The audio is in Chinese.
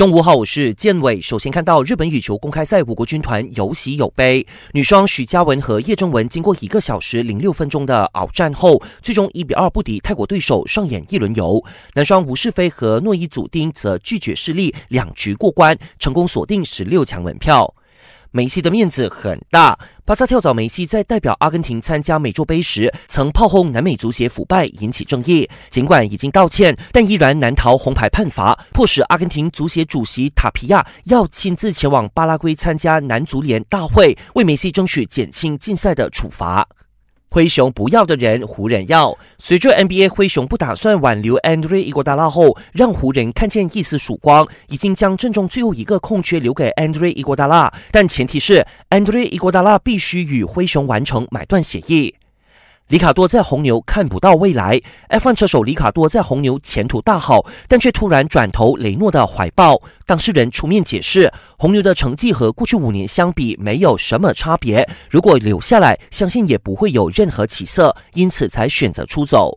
中午好，我是建伟。首先看到日本羽球公开赛，我国军团有喜有悲。女双许嘉文和叶正文经过一个小时零六分钟的鏖战后，最终一比二不敌泰国对手，上演一轮游。男双吴世飞和诺伊祖丁则拒绝失利，两局过关，成功锁定十六强门票。梅西的面子很大。巴萨跳蚤梅西在代表阿根廷参加美洲杯时，曾炮轰南美足协腐败，引起争议。尽管已经道歉，但依然难逃红牌判罚，迫使阿根廷足协主席塔皮亚要亲自前往巴拉圭参加男足联大会，为梅西争取减轻禁赛的处罚。灰熊不要的人，湖人要。随着 NBA 灰熊不打算挽留 Andre Iguodala 后，让湖人看见一丝曙光，已经将阵中最后一个空缺留给 Andre Iguodala，但前提是 Andre Iguodala 必须与灰熊完成买断协议。里卡多在红牛看不到未来，F1 车手里卡多在红牛前途大好，但却突然转投雷诺的怀抱。当事人出面解释，红牛的成绩和过去五年相比没有什么差别，如果留下来，相信也不会有任何起色，因此才选择出走。